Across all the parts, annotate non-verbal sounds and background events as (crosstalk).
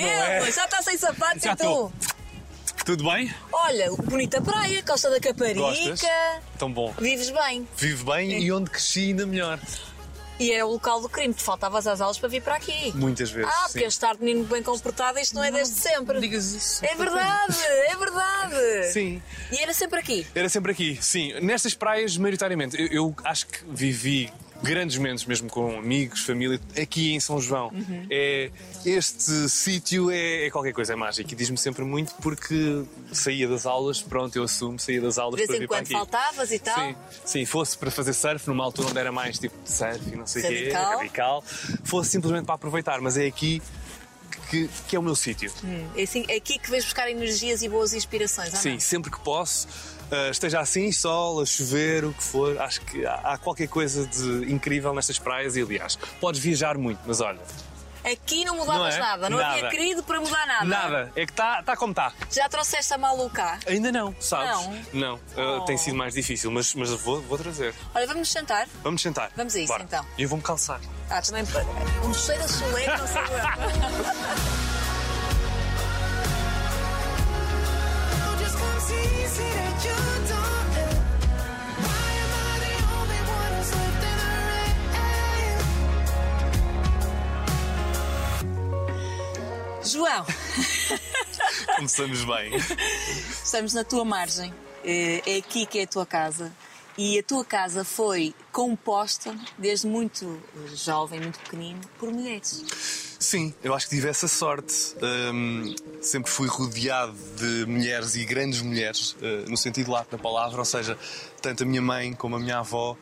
Não é? já está sem sapatos Já e tu? Tudo bem? Olha, bonita praia, Costa da Caparica. Gostas? Tão bom. Vives bem. Vive bem e onde cresci ainda melhor. E é o local do crime. Te faltavas às aulas para vir para aqui. Muitas vezes. Ah, sim. porque estar menino bem comportado, isto não é desde sempre. Digas isso. É verdade, é verdade. Sim. E era sempre aqui. Era sempre aqui, sim. Nestas praias, maioritariamente. Eu, eu acho que vivi grandes momentos mesmo com amigos, família, aqui em São João. Uhum. É, este sítio é, é qualquer coisa, é mágico. E diz-me sempre muito porque saía das aulas, pronto, eu assumo, saía das aulas De para vez em vir para quando aqui. faltavas e tal. Sim, sim, fosse para fazer surf numa altura onde era mais tipo de surf e não sei o quê, Radical. fosse simplesmente para aproveitar, mas é aqui que, que é o meu sítio. É assim, é aqui que vais buscar energias e boas inspirações, Sim, sempre que posso, uh, esteja assim, sol, a chover, o que for, acho que há, há qualquer coisa de incrível nestas praias e aliás, podes viajar muito, mas olha, Aqui não mudavas Não é? nada, não Nada. havia querido para mudar nada. nada, é que está tá como está. Já trouxeste a malu cá? Ainda não, sabes? Não? uh, Oh. tem sido mais difícil, mas, mas vou, vou trazer. Olha, vamos sentar. Vamos sentar. Vamos a isso, Bora. então. E eu vou-me calçar. Ah, também. Um cheiro a que não se (laughs) João, Começamos bem. estamos na tua margem. Eh, É aqui que é a tua casa. E a tua casa foi composta, desde muito jovem, muito pequenino, por mulheres. Sim, eu acho que tive essa sorte. Hum, sempre fui rodeado de mulheres e grandes mulheres, uh, no sentido lato da palavra, ou seja, tanto a minha mãe como a minha avó.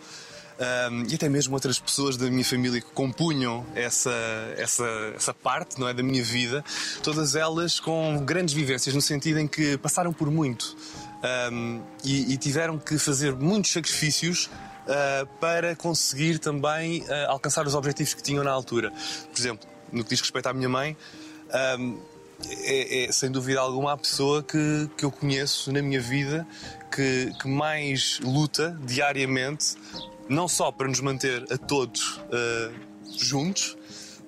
hum, e até mesmo outras pessoas da minha família que compunham essa, essa, essa parte não é, da minha vida, todas elas com grandes vivências, no sentido em que passaram por muito hum, e, e tiveram que fazer muitos sacrifícios uh, para conseguir também uh, alcançar os objetivos que tinham na altura. Por exemplo, no que diz respeito à minha mãe, hum, é, é, sem dúvida alguma a pessoa que, que eu conheço na minha vida que, que mais luta diariamente, não só para nos manter a todos uh, juntos,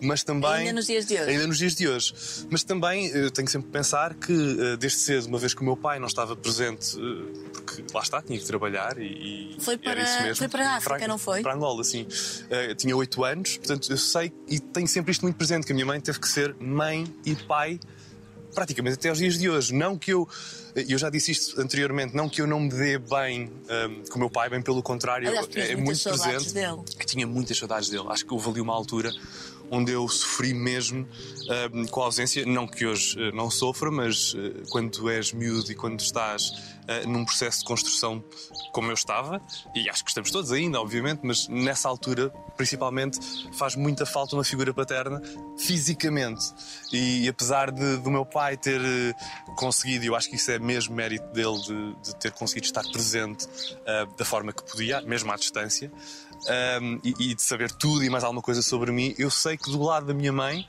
mas também. Ainda nos dias de hoje. Ainda nos dias de hoje. Mas também eu tenho sempre que pensar que, uh, desde cedo, uma vez que o meu pai não estava presente, uh, porque lá está, tinha que trabalhar e. Foi para- isso mesmo. foi para a África, não foi? Para Angola, sim. Uh, tinha 8 anos, portanto eu sei e tenho sempre isto muito presente: que a minha mãe teve que ser mãe e pai praticamente até aos dias de hoje. Não que eu. Eu já disse isto anteriormente, não que eu não me dê bem um, com o meu pai, bem pelo contrário, Aliás, é muito presente. dele. Eu tinha muitas saudades dele. Acho que houve ali uma altura onde eu sofri mesmo um, com a ausência. Não que hoje uh, não sofra, mas uh, quando és miúdo e quando estás uh, num processo de construção como eu estava, e acho que estamos todos ainda, obviamente, mas nessa altura, principalmente, faz muita falta uma figura paterna fisicamente. E, apesar de, do meu pai ter conseguido, e eu acho que isso é mesmo mérito dele, de, de ter conseguido estar presente da forma que podia, mesmo à distância, um, e, e de saber tudo e mais alguma coisa sobre mim, eu sei que do lado da minha mãe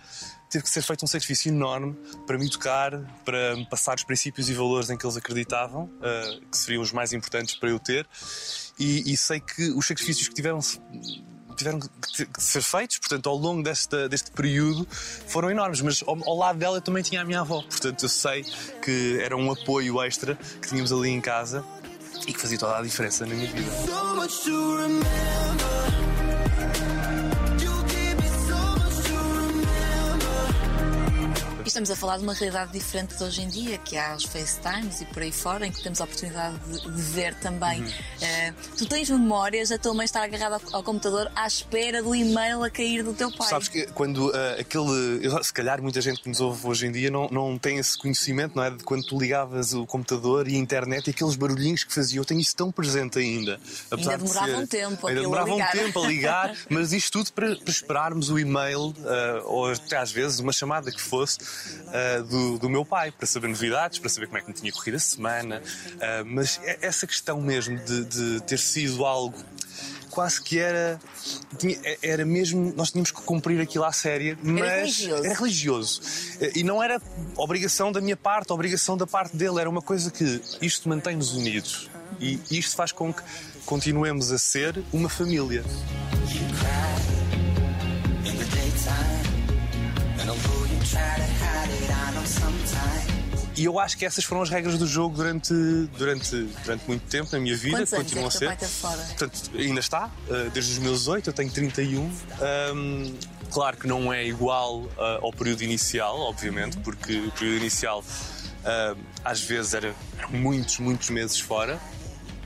teve que ser feito um sacrifício enorme para me educar, para me passar os princípios e valores em que eles acreditavam, uh, que seriam os mais importantes para eu ter, e, e sei que os sacrifícios que tiveram tiveram que ser feitos, portanto, ao longo desta, deste período foram enormes, mas ao, ao lado dela eu também tinha a minha avó, portanto, eu sei que era um apoio extra que tínhamos ali em casa e que fazia toda a diferença na minha vida. Estamos a falar de uma realidade diferente de hoje em dia, que há os FaceTimes e por aí fora, em que temos a oportunidade de, de ver também. Uhum. Eh, tu tens memórias da tua mãe estar agarrada ao, ao computador à espera do e-mail a cair do teu pai. Sabes que quando ah, aquele. eu- Se calhar muita gente que nos ouve hoje em dia não, não tem esse conhecimento, não é? De quando tu ligavas o computador e a internet e aqueles barulhinhos que fazia. Eu tenho isso tão presente ainda. Apesar de demorava ser- um tempo Ainda demorava um tempo a ligar, (laughs) mas isto tudo para, para esperarmos o e-mail ah, ou até às vezes uma chamada que fosse ah, do, do meu pai para saber novidades, para saber como é que me tinha corrido a semana. Ah, mas é- essa questão mesmo de, de ter sido algo quase que era. tinha- era mesmo. Nós tínhamos que cumprir aquilo à séria, mas. religioso. Era religioso. E não era obrigação da minha parte, obrigação da parte dele. Era uma coisa que isto mantém-nos unidos. E isto faz com que continuemos a ser uma família. You cry in the daytime, e eu acho que essas foram as regras do jogo durante, durante, durante muito tempo na minha vida, Quantos anos continuam é a ser. fora? Portanto, ainda está, uh, desde os meus 8, eu tenho 31. Um, claro que não é igual uh, ao período inicial, obviamente, porque o período inicial uh, às vezes era muitos, muitos meses fora.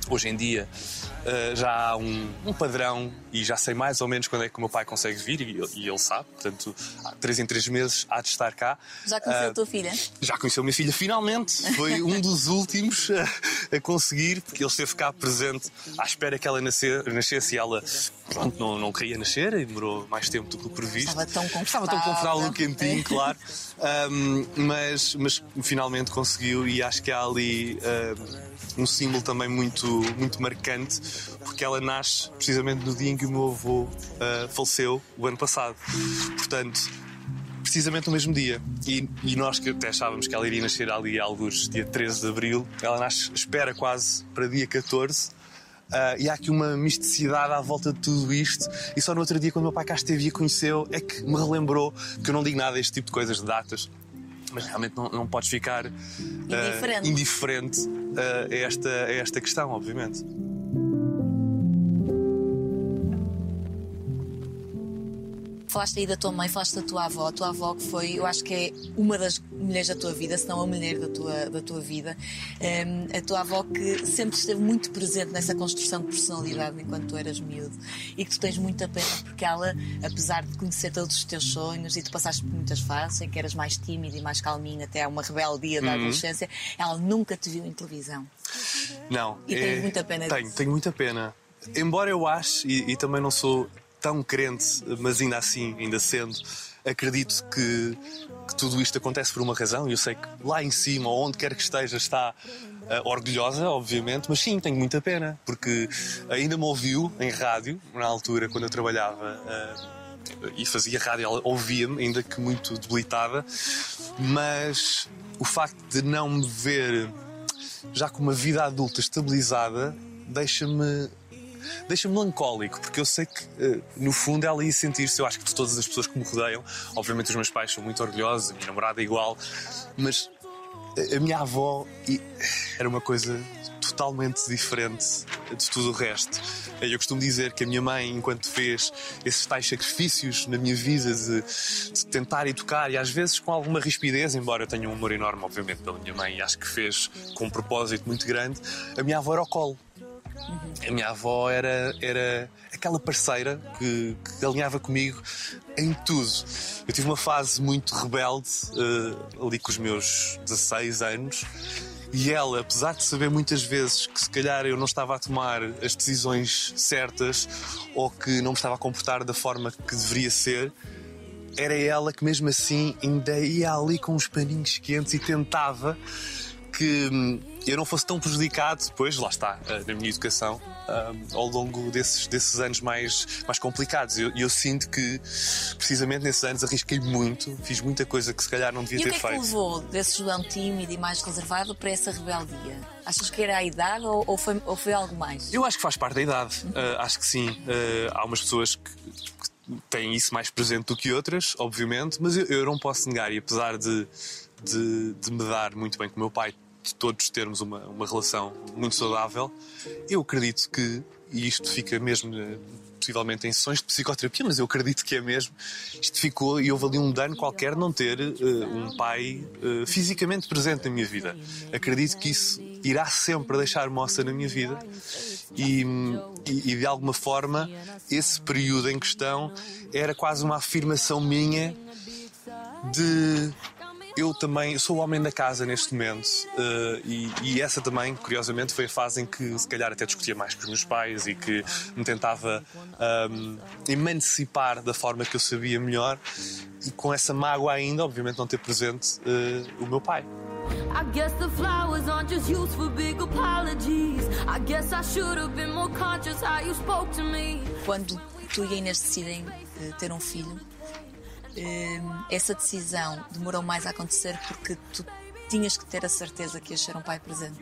Hoje em dia uh, já há um, um padrão e já sei mais ou menos quando é que o meu pai consegue vir e, ele- e ele sabe. Portanto, há três em três meses há de estar cá. Já conheceu Uh, a tua filha? já conheceu a minha filha, finalmente. Foi (laughs) um dos últimos a, (laughs) a conseguir, porque ele esteve cá presente à espera que ela nascer, nascesse e ela pronto, não, não queria nascer e demorou mais tempo do que o previsto. Estava tão Estava tão confortável no quentinho, claro. (laughs) Um, mas, mas finalmente conseguiu e acho que há ali um, um símbolo também muito, muito marcante, porque ela nasce precisamente no dia em que o meu avô uh, faleceu, o ano passado. Portanto, precisamente no mesmo dia. E, e nós que até achávamos que ela iria nascer ali alguns dia 13 de abril, ela nasce, espera quase para dia 14. Ah, e há aqui uma misticidade à volta de tudo isto. E só no outro dia, quando o meu pai cá esteve e a conheceu, é que me relembrou que eu não digo nada a este tipo de coisas, de datas. Mas realmente não, não podes ficar ah, Indiferente. indiferente ah, a, esta, a esta questão, obviamente. Falaste aí da tua mãe, falaste da tua avó. A tua avó que foi, eu acho que é uma das mulheres da tua vida, se não a mulher da tua, da tua vida. Hum, a tua avó que sempre esteve muito presente nessa construção de personalidade enquanto tu eras miúdo. E que tu tens muita pena porque ela, apesar de conhecer todos os teus sonhos e tu passaste por muitas fases em que eras mais tímido e mais calminho até a uma rebeldia da adolescência, ela nunca te viu em televisão. Não. E tens muita pena Tenho, disso. tenho muita pena. Embora eu ache, e, e também não sou tão crente, mas ainda assim, ainda sendo, acredito que, que tudo isto acontece por uma razão. E eu sei que lá em cima, onde quer que esteja, está ah, orgulhosa, obviamente, mas sim, tenho muita pena, porque ainda me ouviu em rádio, na altura, quando eu trabalhava. ah, e fazia rádio, ela ouvia-me, ainda que muito debilitada, mas o facto de não me ver já com uma vida adulta estabilizada deixa-me deixa-me melancólico, porque eu sei que eh, no fundo ela ia sentir-se, eu acho que de todas as pessoas que me rodeiam, obviamente os meus pais são muito orgulhosos, a minha namorada é igual, mas a minha avó era uma coisa totalmente diferente de tudo o resto. Eu costumo dizer que a minha mãe, enquanto fez esses tais sacrifícios na minha vida de, de tentar educar e às vezes com alguma rispidez, embora eu tenha um amor enorme, obviamente, pela minha mãe e acho que fez com um propósito muito grande, a minha avó era ao colo. A minha avó era, era aquela parceira que, que alinhava comigo em tudo. Eu tive uma fase muito rebelde, eh, ali com os meus 16 anos, e ela, apesar de saber muitas vezes que se calhar eu não estava a tomar as decisões certas ou que não me estava a comportar da forma que deveria ser, era ela que mesmo assim ainda ia ali com os paninhos quentes e tentava que hum, eu não fosse tão prejudicado depois, lá está, eh, na minha educação, hum, ao longo desses, desses anos mais, mais complicados. E eu, eu sinto que, precisamente nesses anos, arrisquei muito, fiz muita coisa que se calhar não devia E o ter que é que te feito. levou desse João tímido e mais reservado para essa rebeldia? Achas que era a idade ou, ou foi, ou foi algo mais? Eu acho que faz parte da idade. Uh, acho que sim. Uh, há umas pessoas que, que têm isso mais presente do que outras, obviamente, mas eu, eu não posso negar. E apesar de, de, de me dar muito bem com o meu pai, de todos termos uma, uma relação muito saudável, eu acredito que, e isto fica mesmo. eh, Possivelmente em sessões de psicoterapia, mas eu acredito que é mesmo. Isto ficou e houve ali um dano qualquer não ter eh, um pai eh, fisicamente presente na minha vida. Acredito que isso irá sempre deixar moça na minha vida e, e- e, de alguma forma esse período em questão era quase uma afirmação minha de eu também sou o homem da casa neste momento eh, e, e essa também, curiosamente, foi a fase em que se calhar até discutia mais com os meus pais e que me tentava ahm, emancipar da forma que eu sabia melhor e com essa mágoa ainda, obviamente, não ter presente eh, o meu pai. I guess the flowers aren't just used for big apologies. I guess I should have been more conscious how you spoke to me. Quando tu e a Inês decidem eh, ter um filho, essa decisão demorou mais a acontecer porque tu tinhas que ter a certeza que ias ser um pai presente.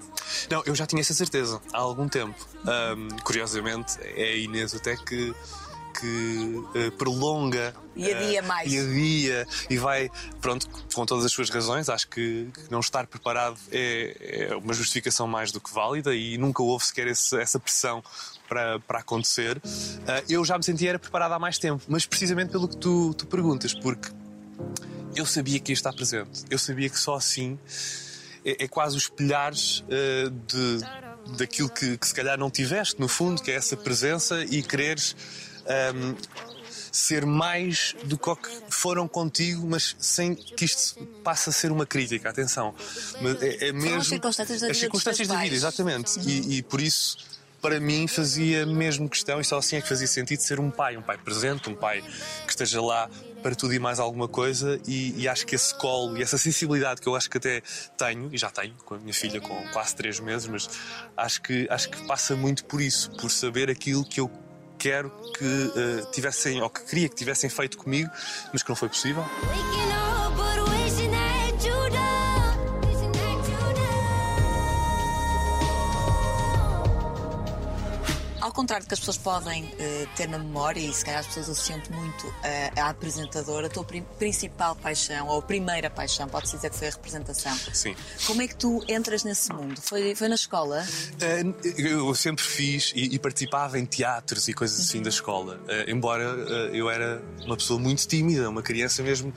Não, eu já tinha essa certeza há algum tempo. Ahm, curiosamente, é a Inês até que, que eh, prolonga. E adia eh, mais. E adia e vai, pronto, com todas as suas razões. Acho que, que não estar preparado é, é uma justificação mais do que válida e nunca houve sequer esse- essa pressão para, para acontecer. Eh, eu já me sentia era preparado há mais tempo, mas precisamente pelo que tu, tu perguntas, porque eu sabia que ia estar presente. Eu sabia que só assim é, é quase os espelhares eh, de, daquilo que, que se calhar não tiveste, no fundo, que é essa presença e quereres ahm, ser mais do que o que foram contigo, mas sem que isto passe a ser uma crítica. Atenção. Mas é, é mesmo. as circunstâncias da vida circunstâncias da vida, exatamente. E, e por isso. Para mim fazia mesmo questão, e só assim é que fazia sentido ser um pai, um pai presente, um pai que esteja lá para tudo e mais alguma coisa. E, e acho que esse colo e essa sensibilidade que eu acho que até tenho, e já tenho com a minha filha com quase três meses, mas acho que, acho que passa muito por isso, por saber aquilo que eu quero que eh, tivessem, ou que queria que tivessem feito comigo, mas que não foi possível. Ao contrário do que as pessoas podem eh, ter na memória, e se calhar as pessoas associam-te muito eh, à apresentadora, a tua principal paixão, ou a primeira paixão, pode-se dizer que foi a representação. Sim. Como é que tu entras nesse mundo? Foi, foi na escola? Uh, Eu sempre fiz e, e participava em teatros e coisas assim da escola. Uh, embora uh, eu era uma pessoa muito tímida, uma criança mesmo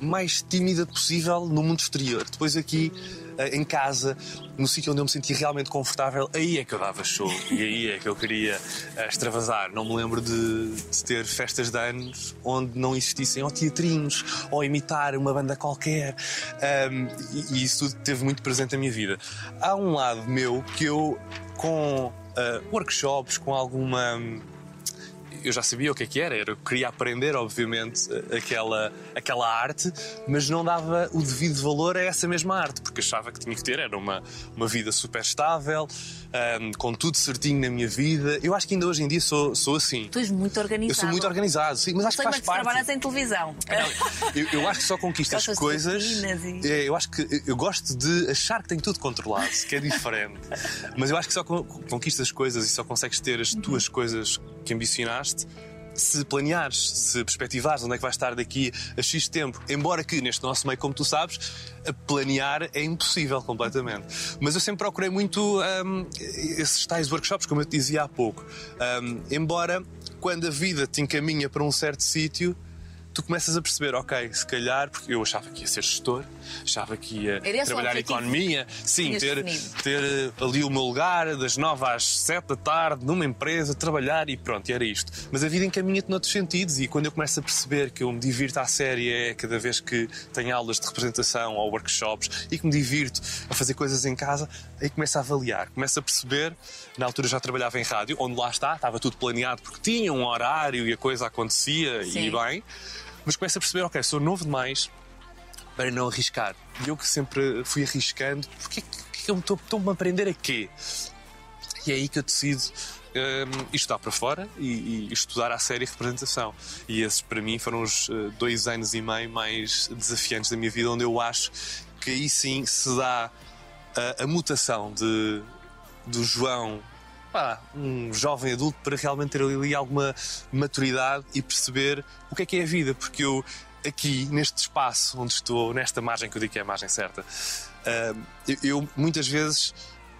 mais tímida possível no mundo exterior. Depois aqui uh, em casa, no sítio onde eu me sentia realmente confortável, aí é que eu dava show e aí é que eu queria uh, extravasar. Não me lembro de, de ter festas de anos onde não existissem ou teatrinhos ou imitar uma banda qualquer. Um, e, e isso tudo teve muito presente na minha vida. Há um lado meu que eu, com uh, workshops, com alguma eu já sabia o que é que era, eu queria aprender, obviamente, aquela, aquela arte, mas não dava o devido valor a essa mesma arte, porque achava que tinha que ter, era uma, uma vida super estável, ahm, com tudo certinho na minha vida. Eu acho que ainda hoje em dia sou, sou assim. Tu és muito organizado. Eu sou muito organizado, sim, mas acho que Sei, faz mas parte. trabalhas em televisão. Eu, eu acho que só conquisto as coisas. e- É, eu acho que eu gosto de achar que tenho tudo controlado, que é diferente. (laughs) Mas eu acho que só con- conquistas as coisas e só consegues ter as tuas coisas que ambicionaste se planeares, se perspectivares onde é que vais estar daqui a X tempo. Embora que neste nosso meio, como tu sabes, planear é impossível completamente. Mas eu sempre procurei muito hum, esses tais workshops, como eu te dizia há pouco. Hum, embora quando a vida te encaminha para um certo sítio, tu começas a perceber, ok, se calhar, porque eu achava que ia ser gestor, achava que ia Era trabalhar em economia, sim, ter, ter eh, ali o meu lugar das nove às sete da tarde numa empresa, trabalhar e pronto, e era isto. Mas a vida encaminha-te noutros sentidos e quando eu começo a perceber que eu me divirto à série é cada vez que tenho aulas de representação ou workshops e que me divirto a fazer coisas em casa, aí começo a avaliar, começo a perceber. Na altura já trabalhava em rádio, onde lá está, estava tudo planeado porque tinha um horário e a coisa acontecia Sim. e bem. Mas começo a perceber, ok, sou novo demais para não arriscar. E eu que sempre fui arriscando, porque que eu estou- estou-me a aprender a quê? E é aí que eu decido ir estudar para fora e, e estudar a série representação. E esses, para mim, foram os eh, dois anos e meio mais desafiantes da minha vida, onde eu acho que aí sim se dá a, a mutação de, do João. Pá, um jovem adulto para realmente ter ali alguma maturidade e perceber o que é que é a vida, porque eu aqui neste espaço onde estou, nesta margem que eu digo que é a margem certa, ah, eu, muitas vezes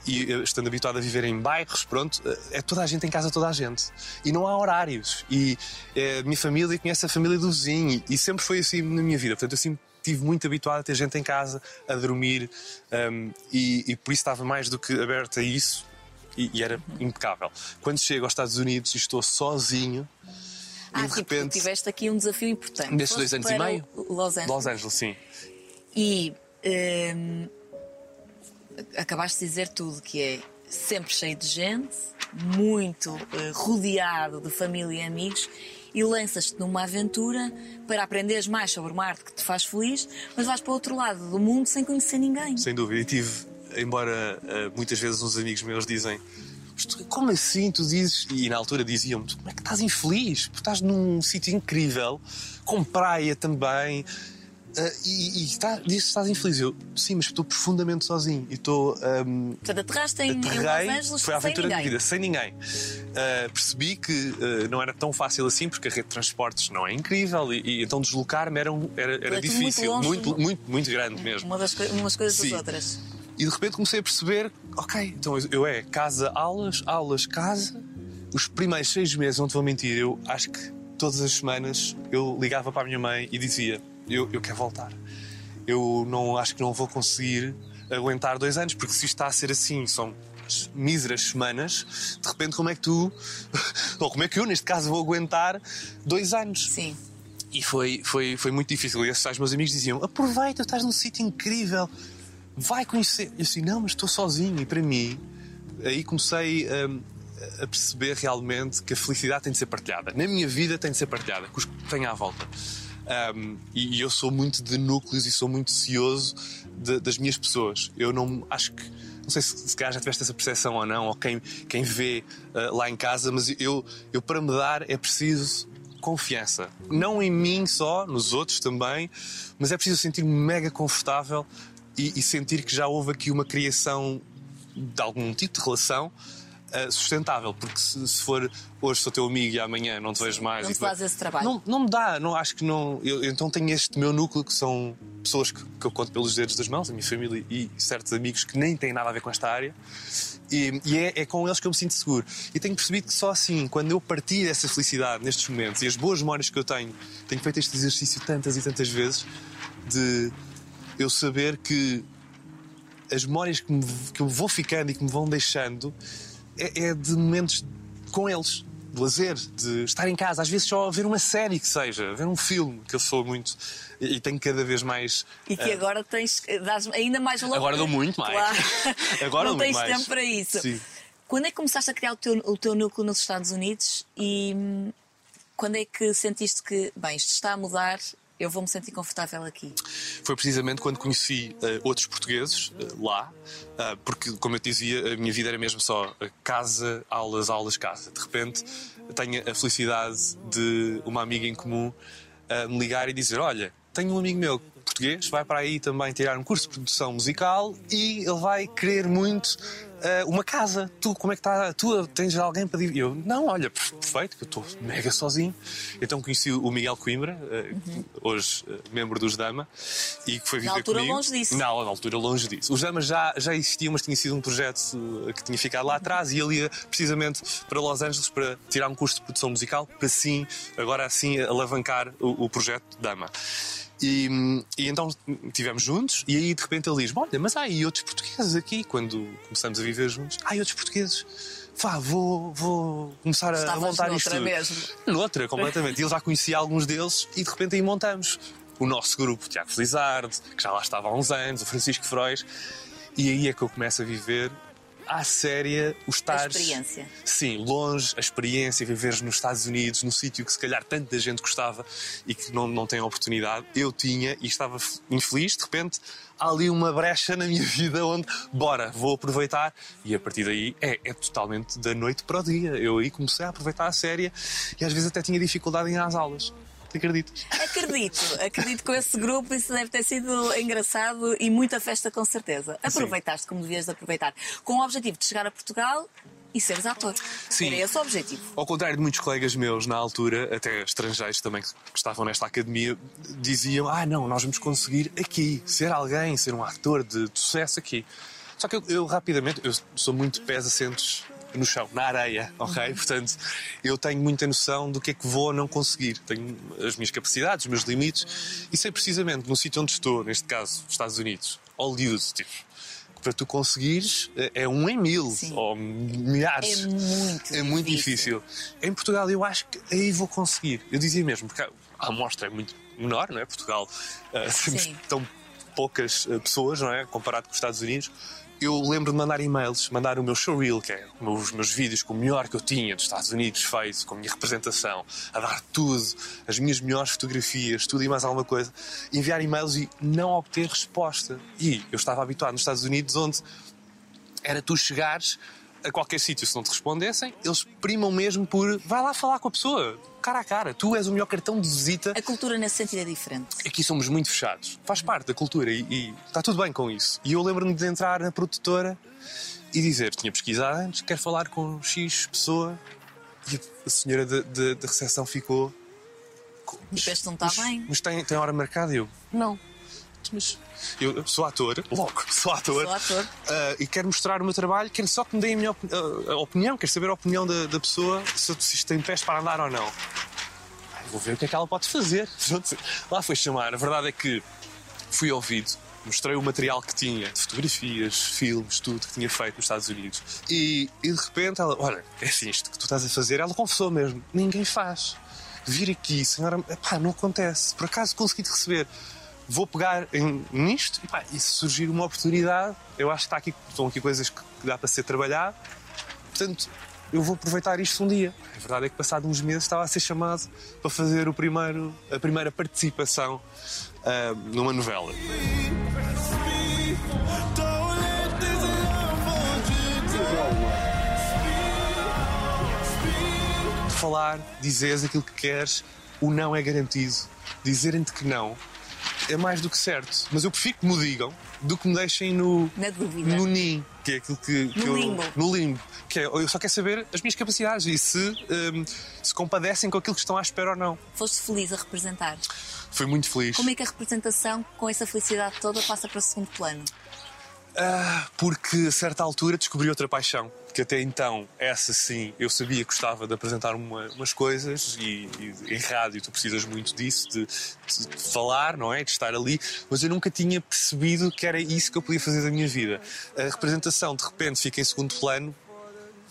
e estando habituado a viver em bairros, pronto, é toda a gente em casa, toda a gente. E não há horários. E eh, a minha família conhece a família do vizinho. E, sempre foi assim na minha vida. Portanto, eu sempre estive muito habituado a ter gente em casa, a dormir. ahm, e, e por isso estava mais do que aberto a isso. E, e era impecável. Quando chego aos Estados Unidos e estou sozinho, Ah, e de sim, porque repente. tiveste aqui um desafio importante. Nestes dois anos e meio? Los Angeles. Los Angeles, sim. E hum, acabaste de dizer tudo, que é sempre cheio de gente, muito eh, rodeado de família e amigos, e lanças-te numa aventura para aprenderes mais sobre uma arte que te faz feliz, mas vais para o outro lado do mundo sem conhecer ninguém. Sem dúvida. E tive, embora eh, muitas vezes uns amigos meus dizem "Mas tu- como assim tu dizes? E na altura diziam-me, "Tu como é que estás infeliz? Porque estás num sítio incrível, com praia também. ah, e, e está, diz que estás infeliz. Eu, sim, mas estou profundamente sozinho e estou. ahm, Portanto, aterraste em, aterrei, Angeles foi a aventura da vida, sem ninguém. Uh, percebi que uh, não era tão fácil assim, porque a rede de transportes não é incrível e, e então deslocar-me era, um- era, era difícil, muito longe. muito, muito, muito grande mesmo. Uma das, umas coisas Sim. das outras. E de repente comecei a perceber: ok, então eu- é casa, aulas, aulas, casa. Os primeiros seis meses, não te vou mentir, eu acho que todas as semanas eu ligava para a minha mãe e dizia: eu, eu quero voltar. Eu não acho que não vou conseguir aguentar dois anos, porque se isto está a ser assim, são míseras semanas, de repente, como é que tu, (laughs) ou como é que eu, neste caso, vou aguentar dois anos? Sim. E foi, foi, foi muito difícil. E esses meus amigos diziam: aproveita, estás num sítio incrível, vai conhecer. E assim, não, mas estou sozinho. E para mim, aí comecei hum, a perceber realmente que a felicidade tem de ser partilhada. Na minha vida tem de ser partilhada, com os que tenho à volta. Hum, e, e eu sou muito de núcleos e sou muito cioso de- das minhas pessoas. Eu não acho que. Não sei se, se calhar já tiveste essa percepção ou não, ou quem, quem vê ah, lá em casa, mas eu, eu para me dar é preciso confiança. Não em mim só, nos outros também, mas é preciso sentir-me mega confortável e, e sentir que já houve aqui uma criação de algum tipo de relação ah, sustentável. Porque se, se for hoje sou teu amigo e amanhã não te vejo mais. não te esse trabalho. Não, não me dá, não, acho que não. Eu então tenho este meu núcleo que são pessoas que, que eu conto pelos dedos das mãos, a minha família e certos amigos que nem têm nada a ver com esta área. E, e é, é com eles que eu me sinto seguro. E tenho percebido que só assim, quando eu partilho essa felicidade nestes momentos e as boas memórias que eu tenho, tenho feito este exercício tantas e tantas vezes de eu saber que as memórias que, me, que eu vou ficando e que me vão deixando é, é de momentos com eles, de lazer, de estar em casa, às vezes só ver uma série que seja, ver um filme, que eu sou muito e, e tenho cada vez mais. E que agora tens, dás ainda mais valor. Agora dou muito mais. Claro. (laughs) Agora não dou tens muito mais. tempo para isso. Sim. Quando é que começaste a criar o teu, o teu núcleo nos Estados Unidos e hum, quando é que sentiste que, bem, isto está a mudar, eu vou me sentir confortável aqui? Foi precisamente quando conheci eh, outros portugueses eh, lá, ah, porque, como eu te dizia, a minha vida era mesmo só casa, aulas, aulas, casa. De repente, tenho a felicidade de uma amiga em comum me ligar e dizer: Olha, tenho um amigo meu português, vai para aí também tirar um curso de produção musical e ele vai querer muito ah, uma casa. Tu, como é que está? Tu tens alguém para dividir? Eu, não, olha, perfeito, que eu estou mega sozinho. Então conheci o Miguel Coimbra, ah, hoje ah, membro dos Dama, e que foi viver altura comigo. longe disso. Não, na altura longe disso. Os Dama já, já existiam, mas tinha sido um projeto uh, que tinha ficado lá atrás e ele ia precisamente para Los Angeles para tirar um curso de produção musical para sim, agora assim, alavancar o, o projeto Dama. E, e então estivemos juntos e aí de repente ele diz: Olha, mas há aí outros portugueses aqui, quando começamos a viver juntos, há aí outros portugueses. Vá, vou, vou começar a montar isto. noutra mesmo. Noutra, completamente. E ele já conhecia alguns deles e de repente aí montamos o nosso grupo, Tiago Felizardo, que já lá estava há uns anos, o Francisco Frois. E aí é que eu começo a viver à séria o estar. experiência. Sim, longe, a experiência, viveres nos Estados Unidos, num sítio que se calhar tanta gente gostava e que não, não tem a oportunidade. Eu tinha e estava infeliz, de repente há ali uma brecha na minha (laughs) vida onde, bora, vou aproveitar. E a partir daí é, é totalmente da noite para o dia. Eu aí comecei a aproveitar a séria e às vezes até tinha dificuldade em ir às aulas. Acreditas? Acredito, acredito com esse grupo isso deve ter sido engraçado e muita festa com certeza. Aproveitaste como devias de aproveitar, com o objetivo de chegar a Portugal e seres ator. Sim. Era esse o objetivo. Ao contrário de muitos colegas meus na altura, até estrangeiros também que estavam nesta academia, diziam: Ah, não, nós vamos conseguir aqui ser alguém, ser um ator de, de sucesso aqui. Só que eu, eu rapidamente, eu sou muito pés assentos no chão, na areia, ok? Portanto, eu tenho muita noção do que é que vou ou não conseguir. Tenho as minhas capacidades, os meus limites e sei precisamente no sítio onde estou, neste caso, os Estados Unidos, Hollywood, tipo. Para tu conseguires, é é um em mil, Sim. ou milhares. É muito É muito difícil. difícil. Em Portugal eu acho que aí vou conseguir. Eu dizia mesmo, porque a amostra é muito menor, não é? Portugal ah, temos (laughs) Sim. tão poucas ah, pessoas, não é? Comparado com os Estados Unidos. Eu lembro de mandar e-mails, mandar o meu showreel, que é os meus vídeos com o melhor que eu tinha dos Estados Unidos feito, com a minha representação, a dar tudo, as minhas melhores fotografias, tudo e mais alguma coisa, enviar e-mails e não obter resposta. E eu estava habituado nos Estados Unidos onde era tu chegares a qualquer sítio se não te respondessem, eles primam mesmo por vai lá falar com a pessoa, cara a cara. Tu és o melhor cartão de visita. A cultura nesse sentido é diferente. Aqui somos muito fechados. Faz parte da cultura e, e está tudo bem com isso. E eu lembro-me de entrar na produtora e dizer: tinha pesquisado antes, quero falar com X pessoa. E a senhora da- recepção ficou. E depois não está mas, bem. Mas tem, tem hora marcada? Eu, não. Mas eu sou ator, logo, (laughs) sou ator. Sou ator. ah, e quero mostrar o meu trabalho, quero só que me deem a minha opini- a- a opinião, quero saber a opinião da, da pessoa, se, se isto tem pés para andar ou não. Ai, Vou ver o que é que ela pode fazer. (laughs) Lá foi chamar. A verdade é que fui ouvido, mostrei o material que tinha, de fotografias, filmes, tudo que tinha feito nos Estados Unidos. E, e de repente ela, olha, é assim, isto que tu estás a fazer, ela confessou mesmo, ninguém faz. Vir aqui, senhora, pá, não acontece. Por acaso consegui te receber. Vou pegar em- nisto e, pá, e se surgir uma oportunidade, eu acho que está aqui, estão aqui coisas que dá para ser trabalhado. Portanto, eu vou aproveitar isto um dia. A verdade é que, passado uns meses, estava a ser chamado para fazer o primeiro, a primeira participação ah, numa novela. Falar, dizeres aquilo que queres, o não é garantido. Dizerem-te que não é mais do que certo. Mas eu prefiro que me digam do que me deixem no, Na dúvida. no NIM, que é aquilo que, que No eu. limbo. No limbo. Que é, eu só quero saber as minhas capacidades e se hum, se compadecem com aquilo que estão à espera ou não. Foste feliz a representar. Fui muito feliz. Como é que a representação, com essa felicidade toda, passa para o segundo plano? Ah, porque a certa altura descobri outra paixão. Que até então, essa sim, eu sabia que gostava de apresentar uma- umas coisas e, e em rádio tu precisas muito disso, de, de- de falar, não é? De estar ali, mas eu nunca tinha percebido que era isso que eu podia fazer da minha vida. A representação de repente fica em segundo plano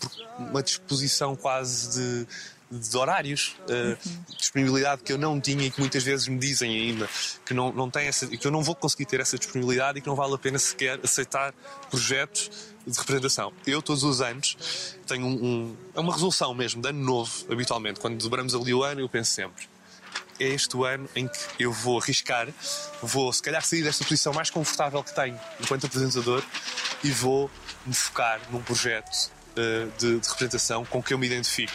por uma disposição quase de, de horários, eh, disponibilidade que eu não tinha e que muitas vezes me dizem ainda que não, não tem essa, que eu não vou conseguir ter essa disponibilidade e que não vale a pena sequer aceitar projetos de representação. Eu, todos os anos, tenho um, um- é uma resolução mesmo, de ano novo, habitualmente. Quando dobramos ali o ano, eu penso sempre é este o ano em que eu vou arriscar, vou se calhar sair desta posição mais confortável que tenho enquanto apresentador e vou me focar num projeto eh, de, de representação com que eu me identifique.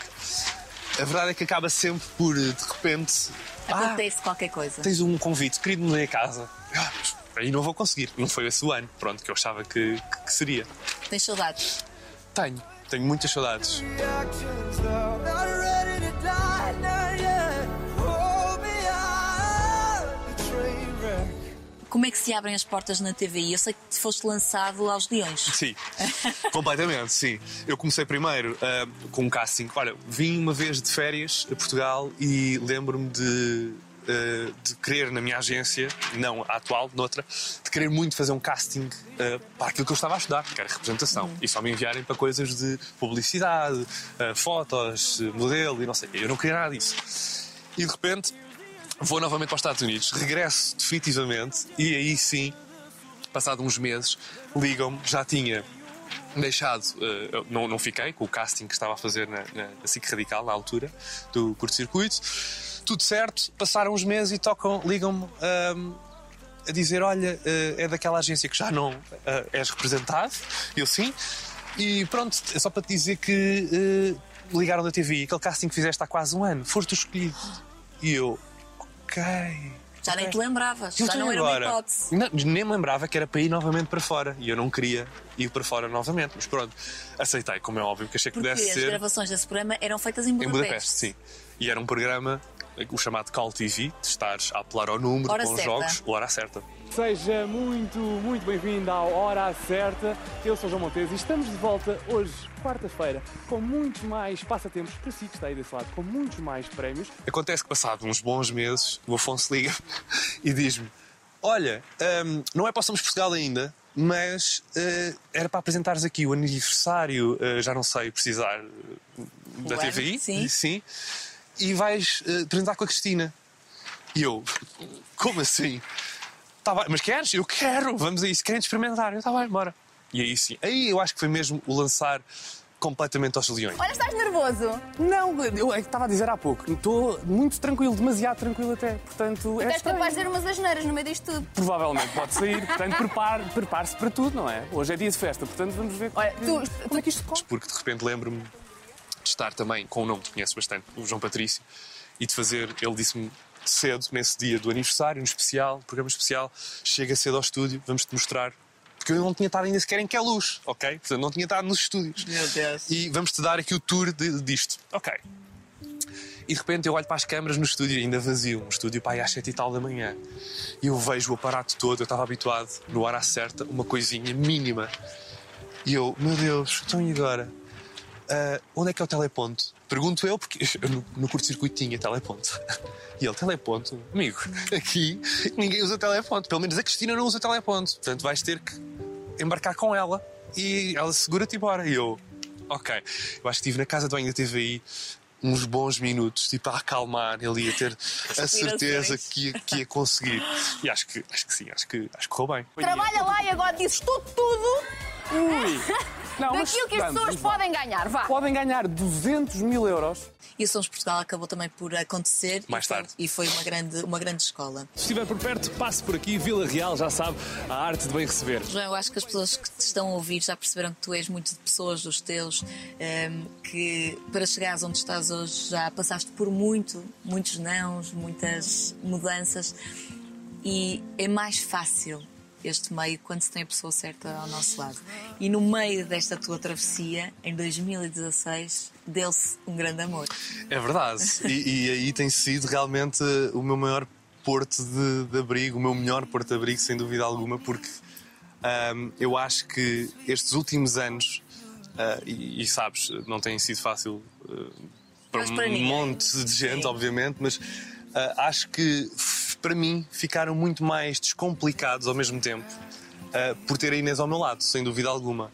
A verdade é que acaba sempre por, eh, de repente, ah, Acontece qualquer coisa. tens um convite, querido, me a casa. Ah, mas aí não vou conseguir. Não foi esse o ano, pronto, que eu achava que, que- que seria. Tens saudades? Tenho, tenho muitas saudades. Como é que se abrem as portas na TVI? Eu sei que foste lançado aos Leões. Sim, (laughs) completamente, sim. Eu comecei primeiro ah, com um casting. Olha, vim uma vez de férias a Portugal e lembro-me de, ah, de querer na minha agência, não a atual, noutra, de querer muito fazer um casting ah, para aquilo que eu estava a estudar, que era representação. E só me enviarem para coisas de publicidade, ah, fotos, modelo e não sei. Eu não queria nada disso. E de repente vou novamente para os Estados Unidos, regresso definitivamente e aí sim passado uns meses, ligam-me, já tinha deixado, eu não, não fiquei com o casting que estava a fazer na, na, na SIC Radical, na altura, do curto-circuito. Tudo certo, passaram uns meses e tocam, ligam-me ahm, a dizer: Olha, eh, é daquela agência que já não eh, és representado. Eu sim. E pronto, é só para te dizer que ligaram da TV, aquele casting que fizeste há quase um ano, foste o escolhido. E eu, ok. Já nem te lembravas. Eu Já não era agora. uma hipótese. Não, nem me lembrava que era para ir novamente para fora. E eu não queria ir para fora novamente. Mas pronto, aceitei, como é óbvio, que achei que Porque pudesse as ser gravações desse programa eram feitas em em Budapeste. Budapeste, sim. E era um programa, o chamado Call TV, de estares a apelar ao número, Hora com os certa. jogos, hora certa. Seja muito, muito bem-vindo à Hora Certa. Eu sou João Montes e estamos de volta hoje, quarta-feira, com muitos mais passatempos para si que está aí desse lado, com muitos mais prémios. Acontece que, passado uns bons meses, o Afonso liga (laughs) e diz-me: Olha, hum, não é para o Somos Portugal ainda, mas eh, era para apresentares aqui o aniversário, eh, já não sei precisar, eh, da TVI. sim. sim. E vais apresentar com a Cristina. E eu: Como assim? Tá bem, mas queres? Eu quero, vamos a isso. Querem experimentar? Eu, tá bem, bora. E aí sim. Aí eu acho que foi mesmo o lançar completamente aos leões. Olha, estás nervoso. Não, eu é que estava a dizer há pouco. Estou muito tranquilo, demasiado tranquilo até. Portanto, é estranho. capaz de dizer umas asneiras no meio disto tudo. Provavelmente pode sair. Portanto, prepare- prepare-se para tudo, não é? Hoje é dia de festa, portanto vamos ver Olha, que- tu- como é que isto corre. Porque de repente lembro-me de estar também com um nome que conheço bastante, o João Patrício, e de fazer, ele disse-me cedo, nesse dia do aniversário, no especial, programa especial, chega cedo ao estúdio, vamos-te mostrar. Porque eu não tinha estado ainda sequer em que é luz, ok? Portanto, não tinha estado nos estúdios. Meu Deus. E vamos-te dar aqui o tour de- disto. Ok. E de repente eu olho para as câmaras no estúdio, ainda vazio, um estúdio para aí às sete e tal da manhã. E eu vejo o aparato todo, eu estava habituado, no hora certa, uma coisinha mínima. E eu, meu Deus, então e agora? Ah, onde é que é o teleponto? Pergunto eu, porque (laughs) eu no, no curto-circuito tinha teleponto. (laughs) E ele, teleponto? Amigo, (laughs) aqui ninguém usa teleponto. Pelo menos a Cristina não usa teleponto. Portanto, vais ter que embarcar com ela e ela segura-te embora. E eu, ok. Eu acho que estive na casa do banho da TVI uns bons minutos, tipo, a acalmar ele ia ter a certeza que ia, que ia conseguir. E acho que, acho que sim, acho que, acho que correu bem. Trabalha lá e agora dizes tudo, tudo Ui! Não, mas daquilo que as vamos, pessoas podem ganhar. Vá. Podem ganhar 200 mil euros. E o Sons Portugal acabou também por acontecer. Mais e foi- tarde. E foi uma grande, uma grande escola. Se estiver por perto, passe por aqui. Vila Real já sabe a arte de bem receber. João, eu acho que as pessoas que te estão a ouvir já perceberam que tu és muito de pessoas dos teus, ehm, que para chegares onde estás hoje já passaste por muito, muitos nãos, muitas mudanças e é mais fácil este meio quando se tem a pessoa certa ao nosso lado. E no meio desta tua travessia, em 2016, deu-se um grande amor. É verdade. E, e aí tem sido realmente o meu maior porto de, de abrigo, o meu melhor porto de abrigo, sem dúvida alguma, porque ahm, eu acho que estes últimos anos, ah, e, e sabes, não tem sido fácil ah, para Mas um para ninguém. monte de gente, Sim. obviamente, mas ah, acho que para mim ficaram muito mais descomplicados ao mesmo tempo ah, por ter a Inês ao meu lado, sem dúvida alguma.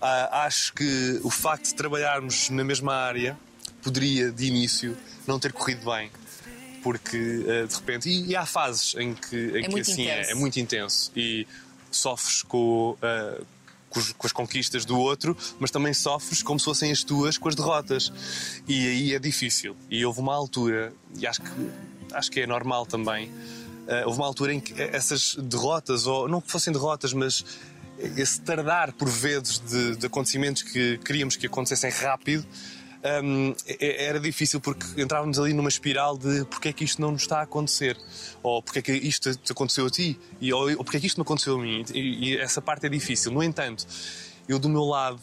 Ah, acho que o facto de trabalharmos na mesma área poderia, de início, não ter corrido bem. Porque, ah, de repente. E, e há fases em que, em que muito assim é, intenso. é muito intenso. E sofres com, com as conquistas do outro, mas também sofres como se fossem as tuas com as derrotas. E aí é difícil. E houve uma altura, e acho que, acho que é normal também, ah, houve uma altura em que essas derrotas, ou não que fossem derrotas, mas esse tardar por vezes de, de acontecimentos que queríamos que acontecessem rápido. hum, é- era difícil porque entrávamos ali numa espiral de porque é que isto não nos está a acontecer ou porque é que isto te aconteceu a ti e, ou, ou porque é que isto não aconteceu a mim e, e essa parte é difícil. No entanto, eu do meu lado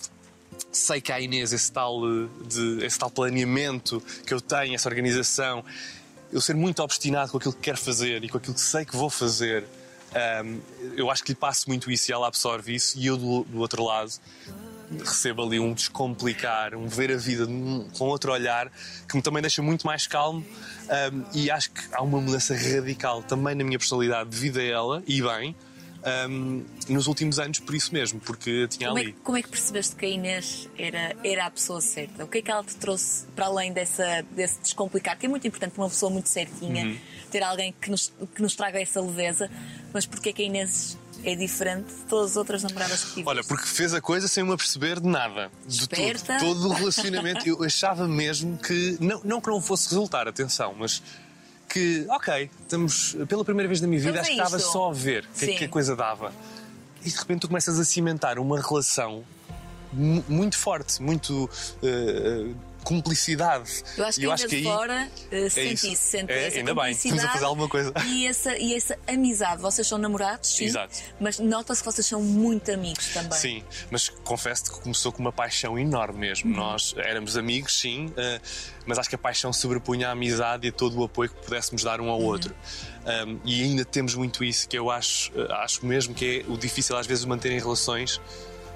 sei que há Inês esse tal, eh, de, esse tal planeamento que eu tenho, essa organização, eu ser muito obstinado com aquilo que quero fazer e com aquilo que sei que vou fazer, ahm, eu acho que lhe passo muito isso e ela absorve isso e eu do, do outro lado recebo ali um descomplicar, um ver a vida com outro olhar que me também deixa muito mais calmo ahm, e acho que há uma mudança radical também na minha personalidade devido a ela e bem ahm, nos últimos anos por isso mesmo, porque tinha Como é, ali. que- como é que percebeste que a Inês era, era a pessoa certa? O que é que ela te trouxe para além dessa, desse descomplicar? Que é muito importante para uma pessoa muito certinha Uhum. ter alguém que nos, que nos traga essa leveza, mas porque é que a Inês é diferente de todas as outras namoradas que tiveste? Olha, porque fez a coisa sem me aperceber de nada. De tudo. Todo o (laughs) relacionamento. Eu achava mesmo que. Não, não que não fosse resultar, atenção, mas que, ok, estamos. Pela primeira vez na minha vida, acho que estava só a ver o que, é que a coisa dava. E de repente tu começas a cimentar uma relação mu- muito forte, muito. eh, cumplicidade. Eu acho que E ainda de aí- fora uh, sente isso. isso, sente É, ainda bem, estamos a fazer alguma coisa. E essa, e essa amizade. Vocês são namorados, sim, Exato. mas nota-se que vocês são muito amigos também. Sim, mas confesso-te que começou com uma paixão enorme mesmo. Uhum. Nós éramos amigos, sim, eh, mas acho que a paixão sobrepunha a amizade e todo o apoio que pudéssemos dar um ao Uhum. outro. Um, e ainda temos muito isso, que eu acho, eh, acho mesmo que é o difícil às vezes de manter em relações,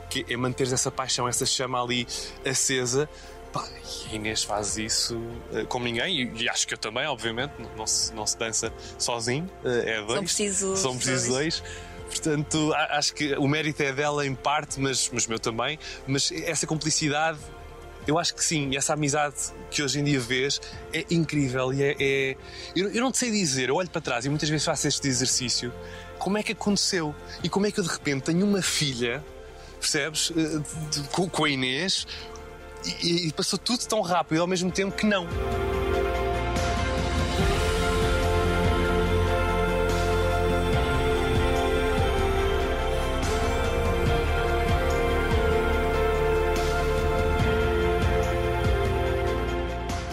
que é manter essa paixão, essa chama ali acesa. Pá, e a Inês faz isso eh, como ninguém, e, e acho que eu também, obviamente, não, não se, não se dança sozinho, eh, é dois. precisos São precisos dois. Portanto, acho que o mérito é dela em parte, mas, mas meu também. Mas essa complicidade, eu acho que sim, e essa amizade que hoje em dia vês é incrível e é. é- Eu, eu não te sei dizer, eu olho para trás e muitas vezes faço este exercício. Como é que aconteceu? E como é que eu de repente tenho uma filha, percebes? Eh, com, com a Inês, E, e passou tudo tão rápido ao mesmo tempo que não.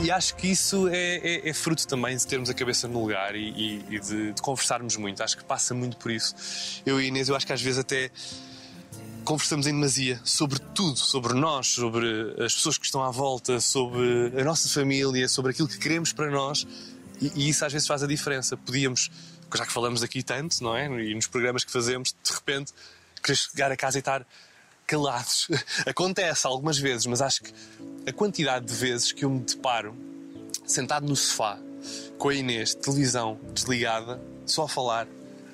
E acho que isso é, é- é fruto também de termos a cabeça no lugar e, e- e de, de conversarmos muito. Acho que passa muito por isso. Eu e Inês, eu acho que às vezes até conversamos em demasia sobre tudo, sobre nós, sobre as pessoas que estão à volta, sobre a nossa família, sobre aquilo que queremos para nós. E, e isso às vezes faz a diferença. Podíamos, já que falamos aqui tanto, não é? E nos programas que fazemos, de repente, querer chegar a casa e estar calados. (laughs) Acontece algumas vezes, mas acho que a quantidade de vezes que eu me deparo sentado no sofá com a Inês, televisão desligada, só a falar.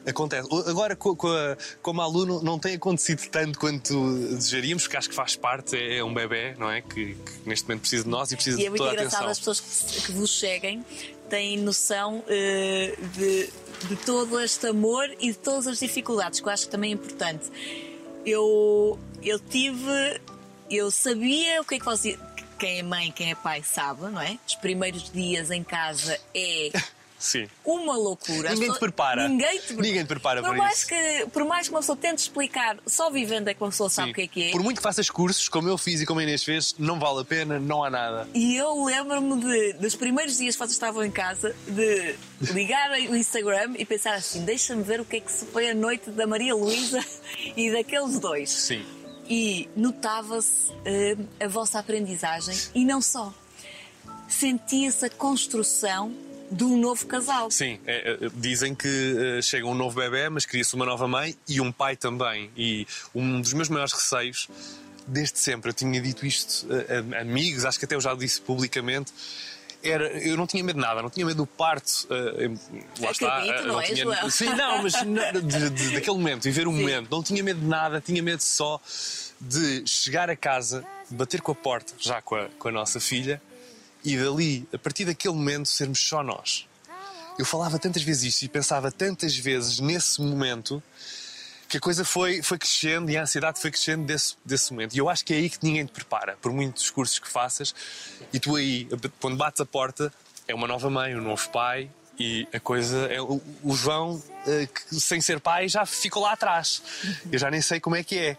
Acontece. Agora, com, com a, como aluno, não tem acontecido tanto quanto desejaríamos, porque acho que faz parte, é um bebê, não é? Que, que neste momento precisa de nós e precisa E é de muito toda a engraçado atenção. as pessoas que, que vos seguem têm noção eh, de, de todo este amor e de todas as dificuldades, que eu acho que também é importante. Eu, eu tive, eu sabia o que é que você. Quem é mãe, quem é pai sabe, não é? Os primeiros dias em casa é (laughs) Sim. uma loucura. Ninguém te prepara. Ninguém te prepara. Ninguém te prepara por para mais isso. Que, por mais que uma pessoa tente explicar, só vivendo é que uma pessoa sabe o que é que é. Por muito que faças cursos, como eu fiz e como a Inês fez, não vale a pena, não há nada. E eu lembro-me de, dos primeiros dias que vocês estavam em casa, de ligar o Instagram e pensar assim: deixa-me ver o que é que se foi a noite da Maria Luísa (laughs) e daqueles dois. Sim. E notava-se eh, a vossa aprendizagem e não só. Sentia-se a construção de um novo casal. Sim, é, é, dizem que eh, chega um novo bebê, mas cria-se uma nova mãe e um pai também. E um dos meus maiores receios, desde sempre, eu tinha dito isto a, a amigos, acho que até eu já disse publicamente. Era, eu não tinha medo de nada, não tinha medo do parto. em- lá está. Eh, não é, tinha, João? Sim, não, mas (laughs) não, de- de- daquele momento, viver o momento. Não tinha medo de nada, tinha medo só de chegar a casa, bater com a porta, já com a, com a nossa filha, e dali, a partir daquele momento, sermos só nós. Eu falava tantas vezes isto e pensava tantas vezes nesse momento que a coisa foi, foi crescendo e a ansiedade foi crescendo desse, desse momento. E eu acho que é aí que ninguém te prepara, por muitos cursos que faças, e tu aí, quando bates a porta, é uma nova mãe, um novo pai, e a coisa é. O, João, eh, que sem ser pai, já ficou lá atrás. Eu já nem sei como é que é.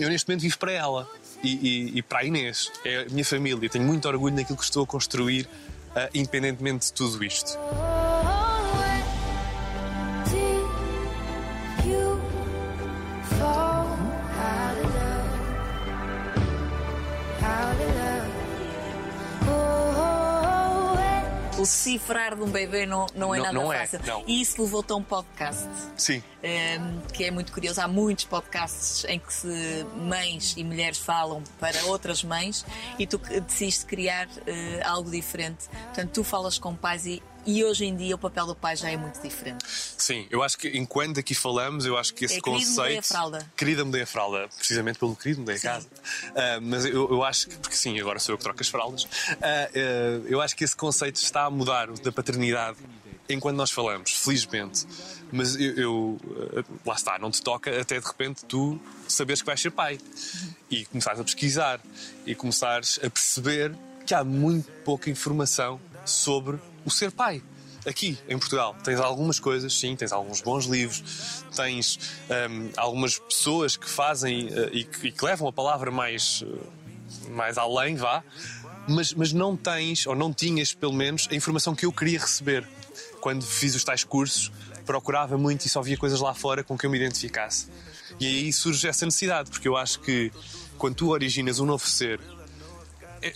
Eu neste momento vivo para ela e, e- e para a Inês. É a minha família. Tenho muito orgulho naquilo que estou a construir, ah, independentemente de tudo isto. Cifrar de um bebê não, não é Não- nada não é, fácil. não. E isso levou-te a um podcast. Sim. um, que é muito curioso. Há muitos podcasts em que se mães e mulheres falam para outras mães e tu decidiste criar eh, algo diferente. Portanto, tu falas com pais e, e hoje em dia o papel do pai já é muito diferente. Sim, eu acho que enquanto aqui falamos, eu acho que esse É conceito. mudei a fralda. Querida, mudei a fralda, precisamente pelo querido, mudei a casa. Ah, mas eu, eu acho que, porque sim, agora sou eu que troco as fraldas, ah, ah, eu acho que esse conceito está a mudar da paternidade enquanto nós falamos, felizmente. Mas eu, eu, lá está, não te toca até de repente tu saberes que vais ser pai e começares a pesquisar e começares a perceber que há muito pouca informação sobre o ser pai. Aqui em Portugal tens algumas coisas, sim, tens alguns bons livros, tens hum, algumas pessoas que fazem eh, e, que, e que levam a palavra mais, eh, mais além, vá, mas, mas não tens, ou não tinhas pelo menos, a informação que eu queria receber. Quando fiz os tais cursos, procurava muito e só via coisas lá fora com que eu me identificasse. E aí surge essa necessidade, porque eu acho que quando tu originas um novo ser,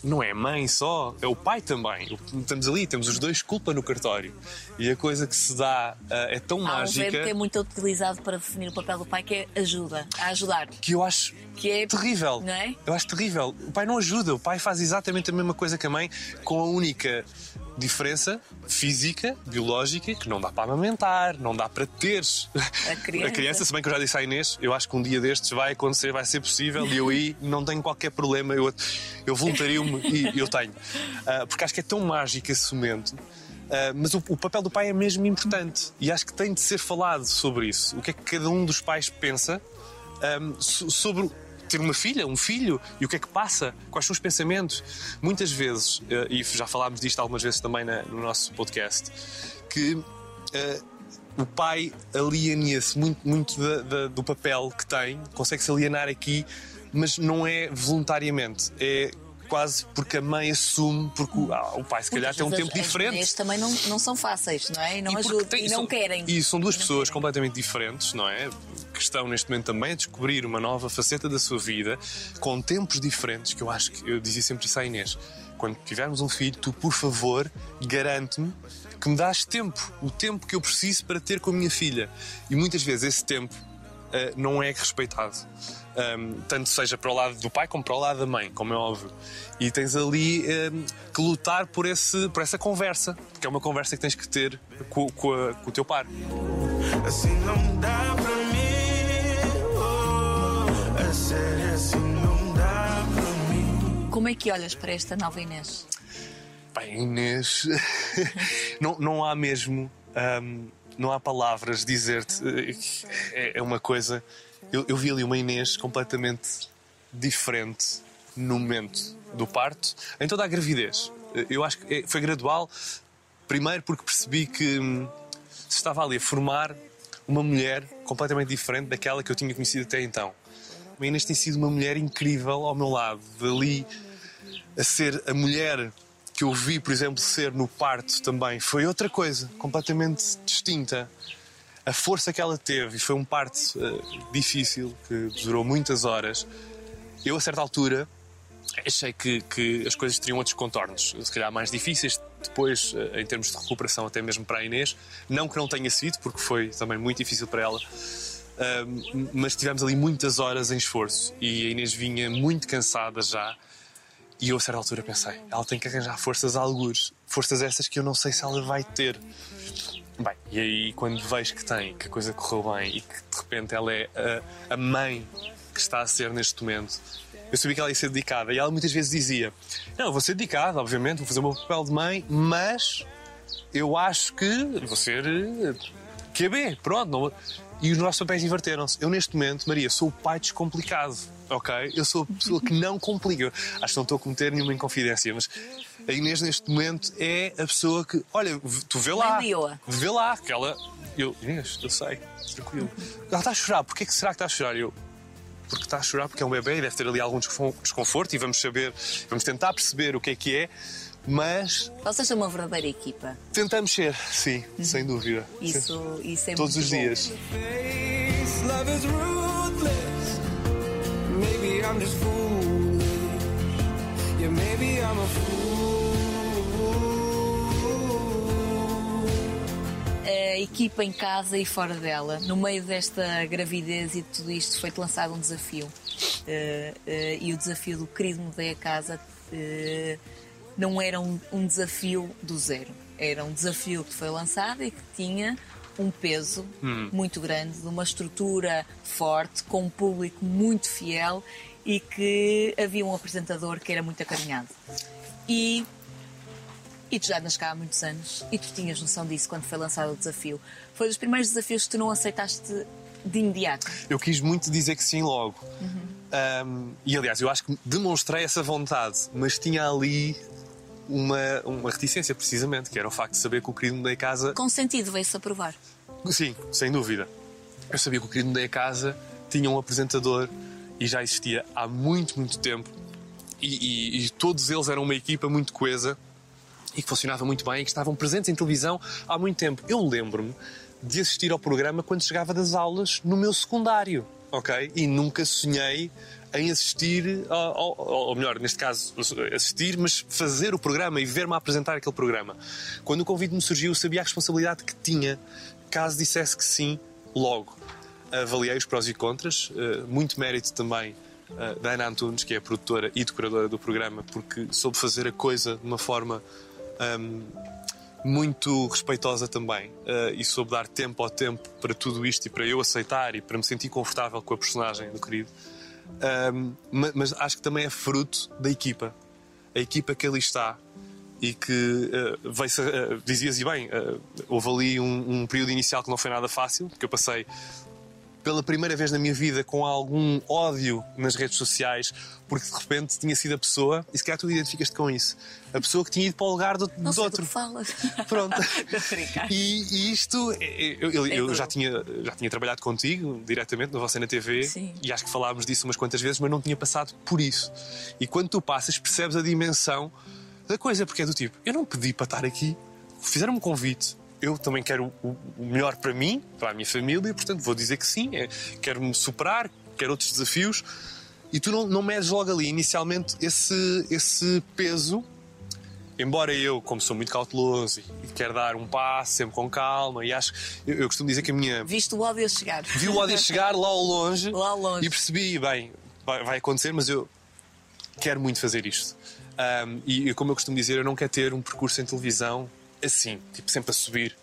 não é a mãe só, é o pai também. Estamos ali, temos os dois culpa no cartório. E a coisa que se dá ah, é tão Há um mágica verbo que é muito utilizado para definir o papel do pai que é ajuda, a ajudar. que eu acho Que é terrível. Não é? Eu acho terrível. O pai não ajuda, o pai faz exatamente a mesma coisa que a mãe, com a única diferença física, biológica, que não dá para amamentar, não dá para teres A criança. se bem que eu já disse à Inês, eu acho que um dia destes vai acontecer, vai ser possível e eu aí não tenho qualquer problema, eu, eu voluntario-me e eu tenho. Ah, porque acho que é tão mágico esse momento. Ah, mas o, o papel do pai é mesmo importante e acho que tem de ser falado sobre isso. O que é que cada um dos pais pensa ahm, so- sobre ter uma filha, um filho, e o que é que passa, quais são os pensamentos. Muitas vezes, eh, e já falámos disto algumas vezes também na- no nosso podcast, que eh, o pai aliena-se muito, muito da- da- do papel que tem, consegue-se alienar aqui, mas não é voluntariamente, é quase porque a mãe assume, porque o, ah, o pai se calhar tem um tempo as diferente. mulheres também não, não são fáceis, não é? E não, E ajudam, tem- e não são- querem. E são duas pessoas querem. completamente diferentes, não é? Que estão neste momento também a descobrir uma nova faceta da sua vida, com tempos diferentes, que eu acho que eu dizia sempre isso à Inês. Quando tivermos um filho, tu, por favor, garante-me que me dás tempo, o tempo que eu preciso para ter com a minha filha. E muitas vezes esse tempo ah, não é respeitado. Ahm, tanto seja para o lado do pai como para o lado da mãe, como é óbvio. E tens ali ahm, que lutar por, esse, por essa conversa, porque é uma conversa que tens que ter com, com a- com o teu par. Assim não dá pra mim. Assim não dá pra mim. Como é que olhas para esta nova Inês? Bem, Inês, (laughs) não, não há mesmo, ahm, não há palavras dizer-te. É, é uma coisa. Eu, eu vi ali uma Inês completamente diferente no momento do parto, em toda a gravidez. Eu acho que é- foi gradual, primeiro porque percebi que hum, se estava ali a formar uma mulher completamente diferente daquela que eu tinha conhecido até então. A Inês tem sido uma mulher incrível ao meu lado, dali a ser a mulher que eu vi, por exemplo, ser no parto também, foi outra coisa, completamente distinta. A força que ela teve, e foi um parto eh, difícil, que durou muitas horas. Eu, a certa altura, achei que, que as coisas teriam outros contornos, se calhar mais difíceis depois, eh, em termos de recuperação, até mesmo para a Inês. Não que não tenha sido, porque foi também muito difícil para ela. Mas tivemos ali muitas horas em esforço e a Inês vinha muito cansada já. E eu, a certa altura, pensei: ela tem que arranjar forças a algures. Forças essas que eu não sei se ela vai ter. Bem, e aí, quando vejo que tem, que a coisa correu bem e que de repente ela é a, a mãe que está a ser neste momento, eu sabia que ela ia ser dedicada. E ela muitas vezes dizia: Não, vou ser dedicada, obviamente, vou fazer o meu papel de mãe, mas eu acho que vou ser eh, QB, pronto. Não... E os nossos papéis inverteram-se. Eu, neste momento, Maria, sou o pai descomplicado, ok? Eu sou a pessoa que não complica. Acho que não estou a cometer nenhuma inconfidência, mas a Inês, neste momento, é a pessoa que, olha, tu vê lá. Vê lá, que ela. Eu, Inês, eu sei, tranquilo. Ela está a chorar, porquê que será que está a chorar? Eu, porque está a chorar, porque é um bebê e deve ter ali algum descon- desconforto e vamos saber, vamos tentar perceber o que é que é, mas Vocês são uma verdadeira equipa. tentamos ser, sim, sem dúvida. Isso, isso é Todos muito os bom. dias. A equipa em casa e fora dela, no meio desta gravidez e de tudo isto, foi-te lançado um desafio. Eh, eh, e o desafio do querido Mudei a Casa eh, não era um, um desafio do zero. Era um desafio que foi lançado e que tinha um peso muito grande, de uma estrutura forte, com um público muito fiel e que havia um apresentador que era muito acarinhado. E e tu já andas cá há muitos anos e tu tinhas noção disso quando foi lançado o desafio. Foi dos primeiros desafios que tu não aceitaste de imediato. Eu quis muito dizer que sim logo. Um, e aliás, eu acho que demonstrei essa vontade, mas tinha ali uma, uma reticência, precisamente, que era o facto de saber que o querido Mudei a Casa Com sentido veio-se a provar. Sim, sem dúvida. Eu sabia que o Querido Mudei a Casa tinha um apresentador e já existia há muito, muito tempo. E, e- e todos eles eram uma equipa muito coesa e que funcionava muito bem e que estavam presentes em televisão há muito tempo. Eu lembro-me de assistir ao programa quando chegava das aulas no meu secundário, ok? E nunca sonhei em assistir, ou melhor, neste caso, assistir, mas fazer o programa e ver-me apresentar aquele programa. Quando o convite me surgiu, eu sabia a responsabilidade que tinha caso dissesse que sim, logo. Avaliei os prós e contras, eh, muito mérito também eh, da Ana Antunes, que é a produtora e decoradora do programa, porque soube fazer a coisa de uma forma ahm, muito respeitosa também eh, e soube dar tempo ao tempo para tudo isto e para eu aceitar e para me sentir confortável com a personagem do querido. Ma- mas acho que também é fruto da equipa. A equipa que ali está e que eh, veio-se, eh, dizias e bem, eh, houve ali um, um período inicial que não foi nada fácil, porque eu passei pela primeira vez na minha vida com algum ódio nas redes sociais, porque de repente tinha sido a pessoa, e se calhar tu identificas-te com isso, a pessoa que tinha ido para o lugar do, Não do outro. falas. (laughs) Pronto. (laughs) E, e isto, é- eu, eu- eu É já, tinha, já tinha trabalhado contigo diretamente na vossa na TV Sim. e acho que falámos disso umas quantas vezes, mas não tinha passado por isso. E quando tu passas, percebes a dimensão da coisa, porque é do tipo, eu não pedi para estar aqui, fizeram-me um convite. Eu também quero o, o melhor para mim, para a minha família, portanto vou dizer que sim. é, quero-me superar, quero outros desafios. E tu não, não medes logo ali, inicialmente, esse, esse peso embora eu, como sou muito cauteloso e quero dar um passo sempre com calma, e acho. Eu, eu costumo dizer que a minha. Viste o ódio chegar. Vi o ódio chegar lá ao longe, (laughs) Lá ao longe. e percebi, bem, vai, vai acontecer, mas eu quero muito fazer isto. E, e como eu costumo dizer, eu não quero ter um percurso em televisão assim, tipo sempre a subir.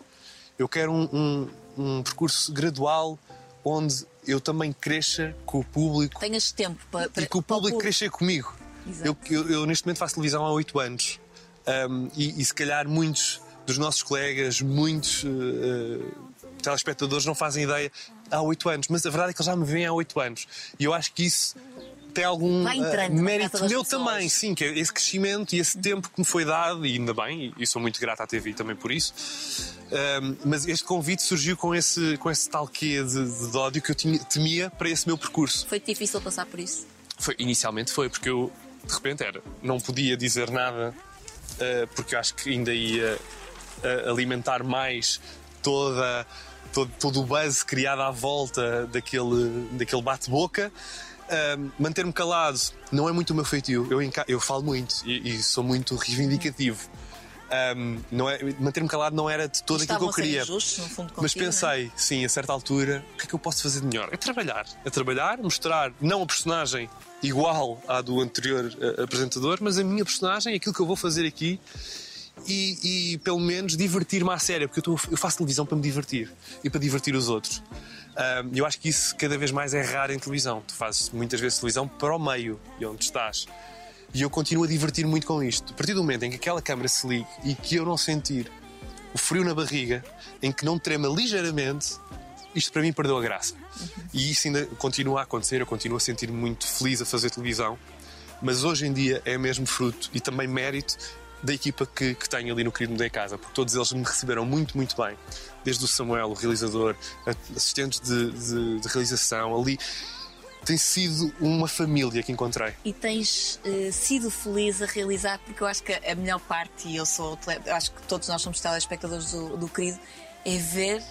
Eu quero um, um- um percurso gradual onde eu também cresça com o público Tenhas tempo para, para e que o para público crescer comigo. Eu, eu- eu, neste momento faço televisão há oito anos Um, e, e se calhar muitos dos nossos colegas, muitos eh, telespectadores não fazem ideia há oito anos, mas a verdade é que eles já me veem há oito anos e eu acho que isso tem algum na mérito meu pessoas. também, sim, que é esse crescimento e esse tempo que me foi dado, e ainda bem, e, sou muito grato à TV também por isso. Um, mas este convite surgiu com esse, com esse tal quê de, de ódio que eu tinha- temia para esse meu percurso. Foi difícil passar por isso. Foi, inicialmente foi, porque eu de repente era, não podia dizer nada, eh, porque eu acho que ainda ia eh, alimentar mais toda, todo, todo o buzz criado à volta daquele, daquele bate-boca. Manter-me calado não é muito o meu feitio. Eu, eu falo muito e, e sou muito reivindicativo. Ahm, não é, Manter-me calado não era de todo aquilo que eu queria. no fundo, Mas contigo, não é? pensei, sim, a certa altura, o que é que eu posso fazer de melhor? É trabalhar. É trabalhar, mostrar não a personagem igual à do anterior eh, apresentador, mas a minha personagem, aquilo que eu vou fazer aqui e, e, pelo menos divertir-me à séria, porque eu, tô- eu faço televisão para me divertir e para divertir os outros. Eu acho que isso cada vez mais é raro em televisão. Tu fazes muitas vezes televisão para o meio e onde estás. E eu continuo a divertir-me muito com isto. A partir do momento em que aquela câmara se ligue e que eu não sentir o frio na barriga, em que não trema ligeiramente, isto para mim perdeu a graça. E isso ainda continua a acontecer, eu continuo a sentir-me muito feliz a fazer televisão, mas hoje em dia é mesmo fruto e também mérito da equipa que, que tenho ali no Querido Mudei Casa, porque todos eles me receberam muito, muito bem. Desde o Samuel, o realizador, assistentes de, de- de realização, ali. Tem sido uma família que encontrei. E tens eh, sido feliz a realizar, porque eu acho que a melhor parte, e eu sou, eu acho que todos nós somos telespectadores do, do querido, é ver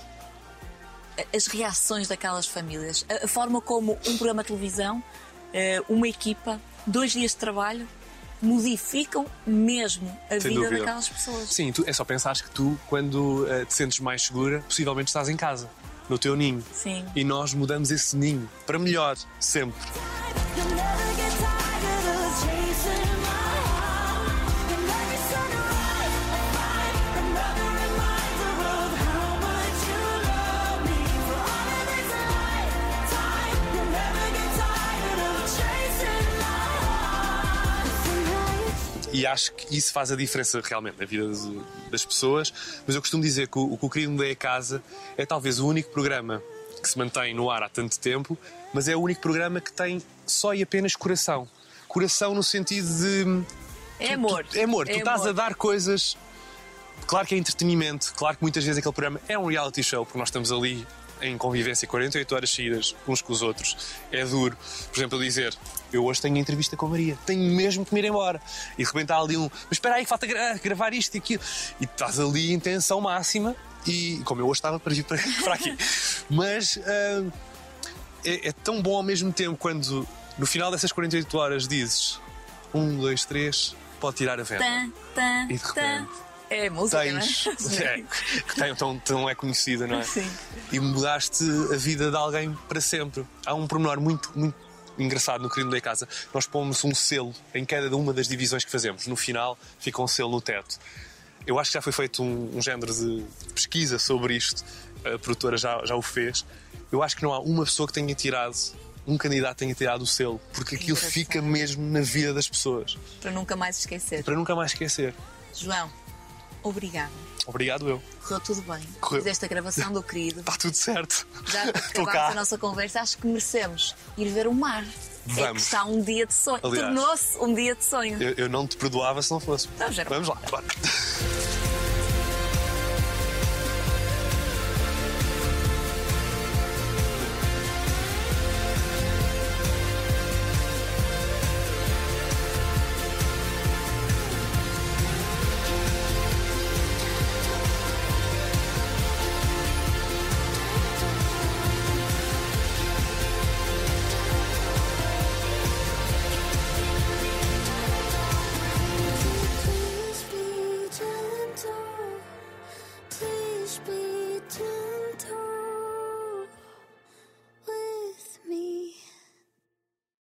as reações daquelas famílias. A, a forma como um programa de televisão, eh, uma equipa, dois dias de trabalho, modificam mesmo a Sem vida dúvida. daquelas pessoas. Sim, tu, é só pensares que tu, quando eh, te sentes mais segura, possivelmente estás em casa, no teu ninho. Sim. E nós mudamos esse ninho para melhor, sempre. E acho que isso faz a diferença realmente na vida de- das pessoas. Mas eu costumo dizer que o, o que o Querido Me Dei a Casa é talvez o único programa que se mantém no ar há tanto tempo, mas é o único programa que tem só e apenas coração. Coração no sentido de. É amor. É amor, tu estás amor. a dar coisas. Claro que é entretenimento, claro que muitas vezes aquele programa é um reality show, porque nós estamos ali em convivência 48 horas seguidas uns com os outros. É duro. Por exemplo, eu dizer, eu hoje tenho entrevista com a Maria, tenho mesmo que me ir embora. E de repente há ali um, mas espera aí, falta gra- gravar isto e aquilo. E estás ali em tensão máxima, e como eu hoje estava para vir para, (laughs) para aqui. Mas ah, é, é tão bom ao mesmo tempo quando no final dessas 48 horas dizes um, dois, três, pode tirar a venda. Tan, E de repente É música, Tens, não é? (laughs) é, que tem, tão, tão é conhecida, não é? Sim. E mudaste a vida de alguém para sempre. Há um pormenor muito, muito engraçado no Crime da Casa. Nós pomos um selo em cada uma das divisões que fazemos. No final, fica um selo no teto. Eu acho que já foi feito um, um género de pesquisa sobre isto. A produtora já, já o fez. Eu acho que não há uma pessoa que tenha tirado, um candidato tenha tirado o selo, porque aquilo fica mesmo na vida das pessoas. Para nunca mais esquecer. Para nunca mais esquecer. João, obrigada. Obrigado eu. Correu tudo bem. Correu. Fizeste a gravação do querido. Está tudo certo. Já (laughs) acabámos a nossa conversa, acho que merecemos ir ver o mar. É que Vamos. está um dia de sonho. Tornou-se um dia de sonho. Eu, eu não te perdoava se não fosse. Vamos ver. Vamos lá. Bora.